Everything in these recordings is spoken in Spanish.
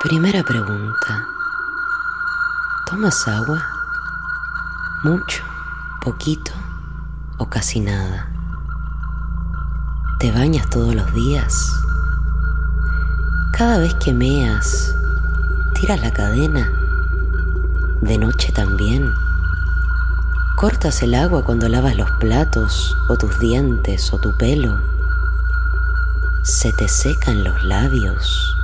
Primera pregunta. ¿Tomas agua? ¿Mucho? ¿Poquito? ¿O casi nada? ¿Te bañas todos los días? Cada vez que meas, ¿tiras la cadena? ¿De noche también? ¿Cortas el agua cuando lavas los platos o tus dientes o tu pelo? ¿Se te secan los labios?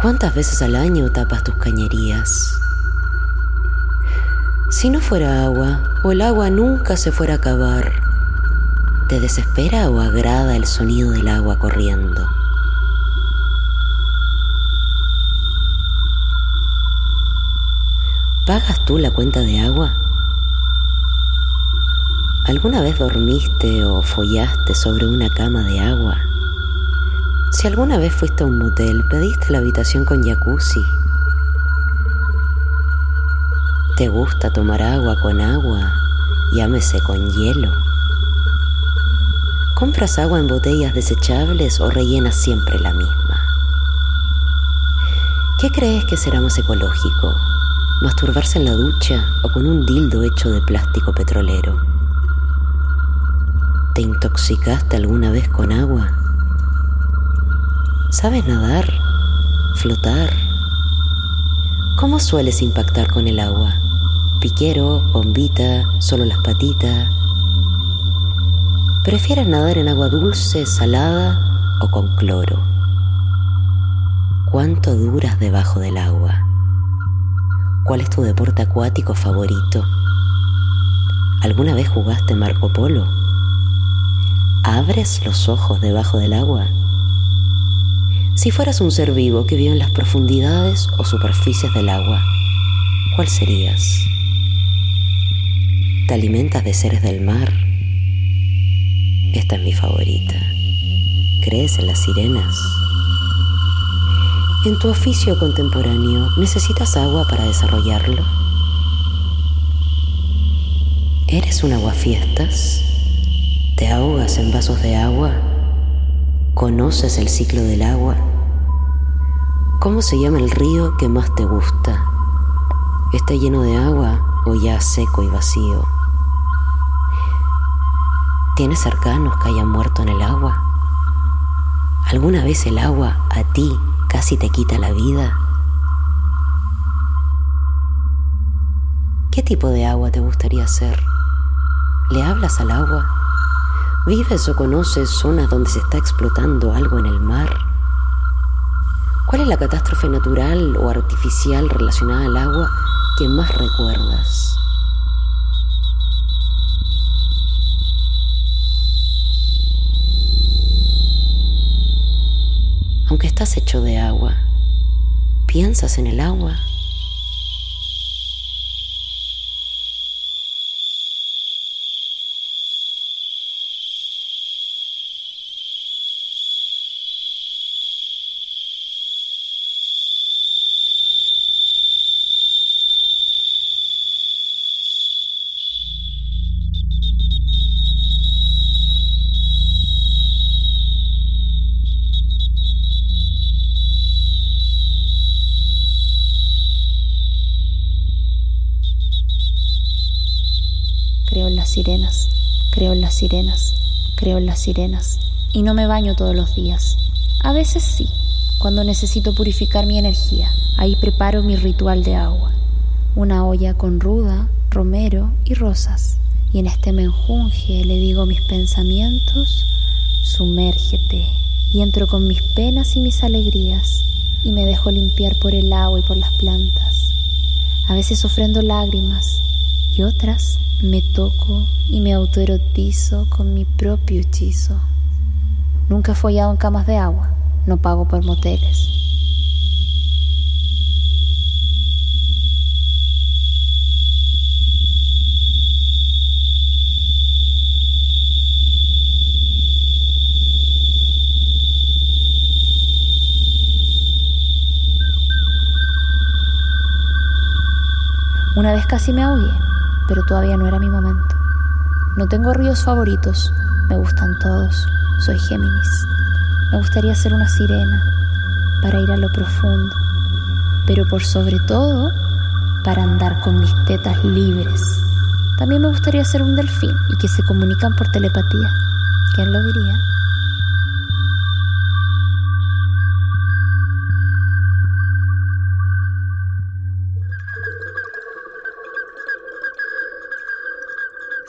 ¿Cuántas veces al año tapas tus cañerías? Si no fuera agua, o el agua nunca se fuera a acabar, ¿te desespera o agrada el sonido del agua corriendo? ¿Pagas tú la cuenta de agua? ¿Alguna vez dormiste o follaste sobre una cama de agua? Si alguna vez fuiste a un motel, pediste la habitación con jacuzzi. ¿Te gusta tomar agua con agua? Llámese con hielo. ¿Compras agua en botellas desechables o rellenas siempre la misma? ¿Qué crees que será más ecológico? ¿Masturbarse en la ducha o con un dildo hecho de plástico petrolero? ¿Te intoxicaste alguna vez con agua? ¿Sabes nadar? ¿Flotar? ¿Cómo sueles impactar con el agua? ¿Piquero, bombita, solo las patitas? ¿Prefieres nadar en agua dulce, salada o con cloro? ¿Cuánto duras debajo del agua? ¿Cuál es tu deporte acuático favorito? ¿Alguna vez jugaste Marco Polo? ¿Abres los ojos debajo del agua? Si fueras un ser vivo que vive en las profundidades o superficies del agua, ¿cuál serías? ¿Te alimentas de seres del mar? Esta es mi favorita. ¿Crees en las sirenas? ¿En tu oficio contemporáneo necesitas agua para desarrollarlo? ¿Eres un aguafiestas? ¿Te ahogas en vasos de agua? ¿Conoces el ciclo del agua? ¿Cómo se llama el río que más te gusta? ¿Está lleno de agua o ya seco y vacío? ¿Tienes cercanos que hayan muerto en el agua? ¿Alguna vez el agua a ti casi te quita la vida? ¿Qué tipo de agua te gustaría ser? ¿Le hablas al agua? ¿Vives o conoces zonas donde se está explotando algo en el mar? ¿Cuál es la catástrofe natural o artificial relacionada al agua que más recuerdas? Aunque estás hecho de agua, ¿piensas en el agua? Las sirenas, creo en las sirenas, creo en las sirenas. Y no me baño todos los días. A veces sí, cuando necesito purificar mi energía. Ahí preparo mi ritual de agua. Una olla con ruda, romero y rosas. Y en este menjunje le digo mis pensamientos, sumérgete. Y entro con mis penas y mis alegrías. Y me dejo limpiar por el agua y por las plantas. A veces ofrendo lágrimas y otras me toco y me autoerotizo con mi propio hechizo. Nunca he follado en camas de agua, no pago por moteles. Una vez casi me ahogué pero todavía no era mi momento. No tengo ríos favoritos, me gustan todos, soy Géminis. Me gustaría ser una sirena, para ir a lo profundo, pero por sobre todo para andar con mis tetas libres. También me gustaría ser un delfín y que se comunican por telepatía. ¿Quién lo diría?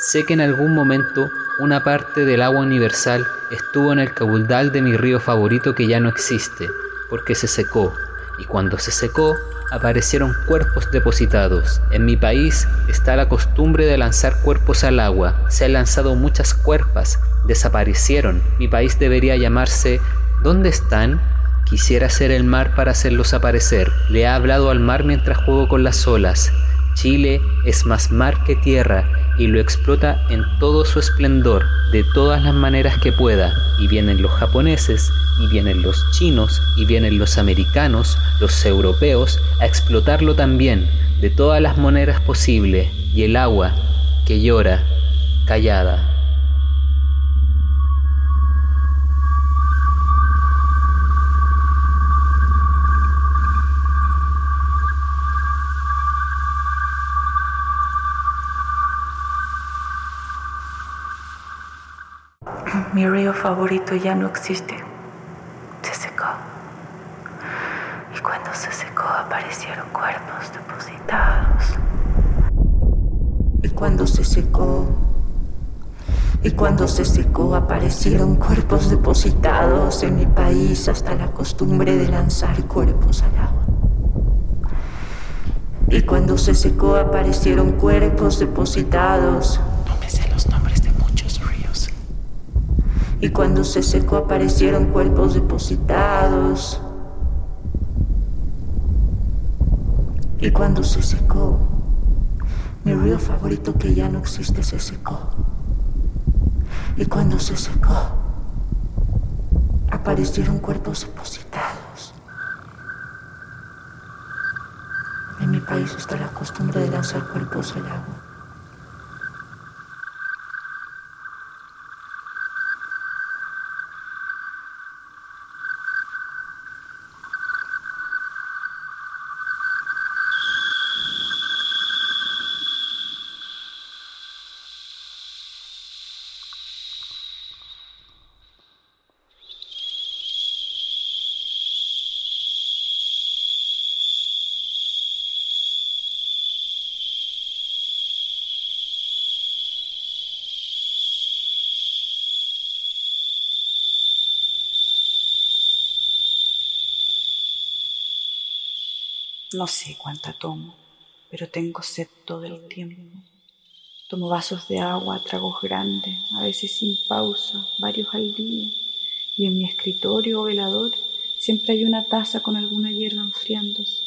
Sé que en algún momento una parte del agua universal estuvo en el caudal de mi río favorito que ya no existe, porque se secó, y cuando se secó aparecieron cuerpos depositados. En mi país está la costumbre de lanzar cuerpos al agua. Se han lanzado muchas cuerpas, desaparecieron. Mi país debería llamarse ¿Dónde están? Quisiera ser el mar para hacerlos aparecer. Le he hablado al mar mientras juego con las olas. Chile es más mar que tierra y lo explota en todo su esplendor, de todas las maneras que pueda, y vienen los japoneses, y vienen los chinos, y vienen los americanos, los europeos, a explotarlo también, de todas las maneras posibles, y el agua, que llora, callada. Mi río favorito ya no existe. Se secó. Y cuando se secó aparecieron cuerpos depositados. Y cuando se secó... Y cuando se secó aparecieron cuerpos depositados en mi país hasta la costumbre de lanzar cuerpos al agua. Y cuando se secó aparecieron cuerpos depositados y cuando se secó aparecieron cuerpos depositados. Y cuando se secó, mi río favorito que ya no existe se secó. Y cuando se secó, aparecieron cuerpos depositados. En mi país está la costumbre de lanzar cuerpos al agua. No sé cuánta tomo, pero tengo sed todo el tiempo. Tomo vasos de agua, tragos grandes, a veces sin pausa, varios al día. Y en mi escritorio o velador siempre hay una taza con alguna hierba enfriándose.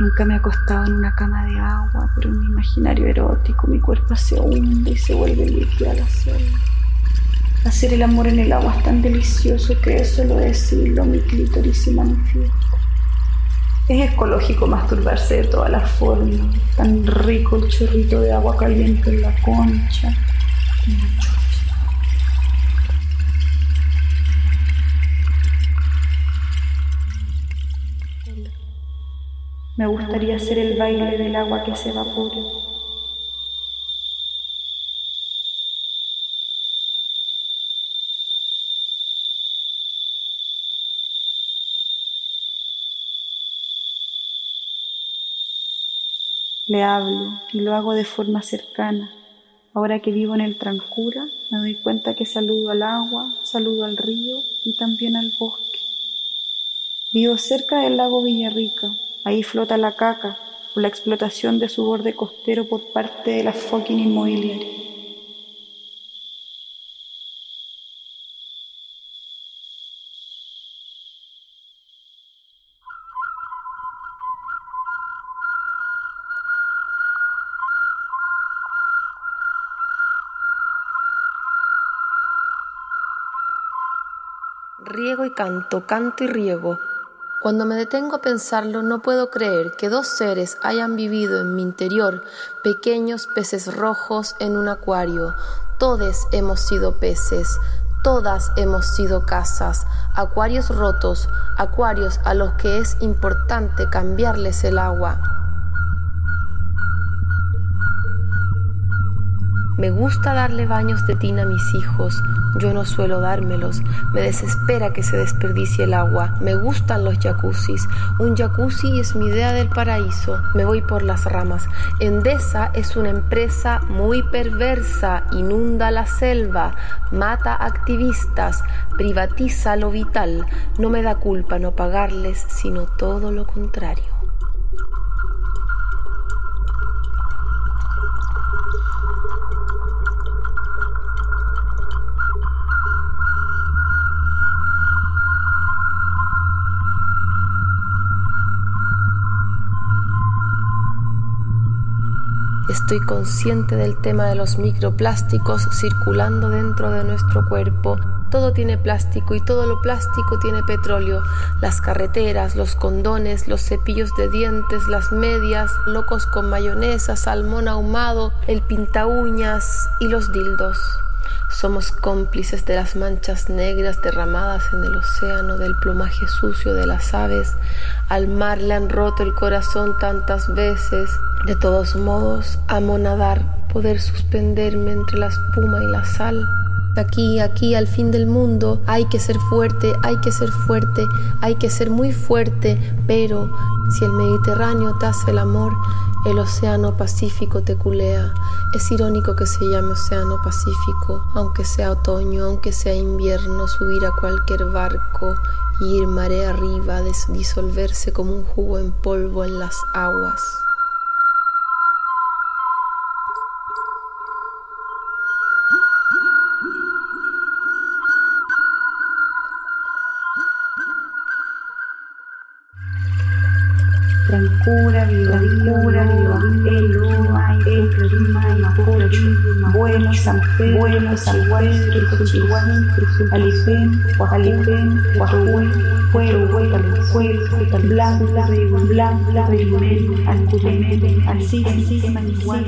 Nunca me he acostado en una cama de agua, pero en mi imaginario erótico mi cuerpo se hunde y se vuelve líquida a la sola. Hacer el amor en el agua es tan delicioso que eso solo decirlo mi clítoris se manifiesta. Es ecológico masturbarse de todas las formas. Tan rico el chorrito de agua caliente en la concha, Me gustaría hacer el baile del agua que se evapora. Le hablo y lo hago de forma cercana. Ahora que vivo en el Trancura, me doy cuenta que saludo al agua, saludo al río y también al bosque. Vivo cerca del lago Villarrica. Ahí flota la caca por la explotación de su borde costero por parte de la fucking inmobiliaria. Riego y canto, canto y riego. Cuando me detengo a pensarlo, no puedo creer que dos seres hayan vivido en mi interior, pequeños peces rojos en un acuario, Todos hemos sido peces, todas hemos sido casas, acuarios rotos, acuarios a los que es importante cambiarles el agua. Me gusta darle baños de tina a mis hijos, yo no suelo dármelos, me desespera que se desperdicie el agua, me gustan los jacuzzis, un jacuzzi es mi idea del paraíso, me voy por las ramas. Endesa es una empresa muy perversa, inunda la selva, mata activistas, privatiza lo vital, no me da culpa no pagarles, sino todo lo contrario. Estoy consciente del tema de los microplásticos circulando dentro de nuestro cuerpo. Todo tiene plástico y todo lo plástico tiene petróleo. Las carreteras, los condones, los cepillos de dientes, las medias, locos con mayonesa, salmón ahumado, el pinta uñas y los dildos. Somos cómplices de las manchas negras derramadas en el océano, del plumaje sucio de las aves. Al mar le han roto el corazón tantas veces. De todos modos, amo nadar, poder suspenderme entre la espuma y la sal. Aquí, aquí, al fin del mundo, hay que ser fuerte, hay que ser fuerte, hay que ser muy fuerte, pero si el Mediterráneo te hace el amor, el Océano Pacífico te culea. Es irónico que se llame Océano Pacífico, aunque sea otoño, aunque sea invierno, subir a cualquier barco ir marea arriba, disolverse como un jugo en polvo en las aguas. Viva, Trancura, viva, Eloa, Eloa, Mapocho, Bueno, San Pedro, Bueno, San Pedro, Cochihuán, Alipén, Alipén, Huajué, Pueblo, Pueblo, Blanco, Blanco, Blanco, Alcís, Manihuán,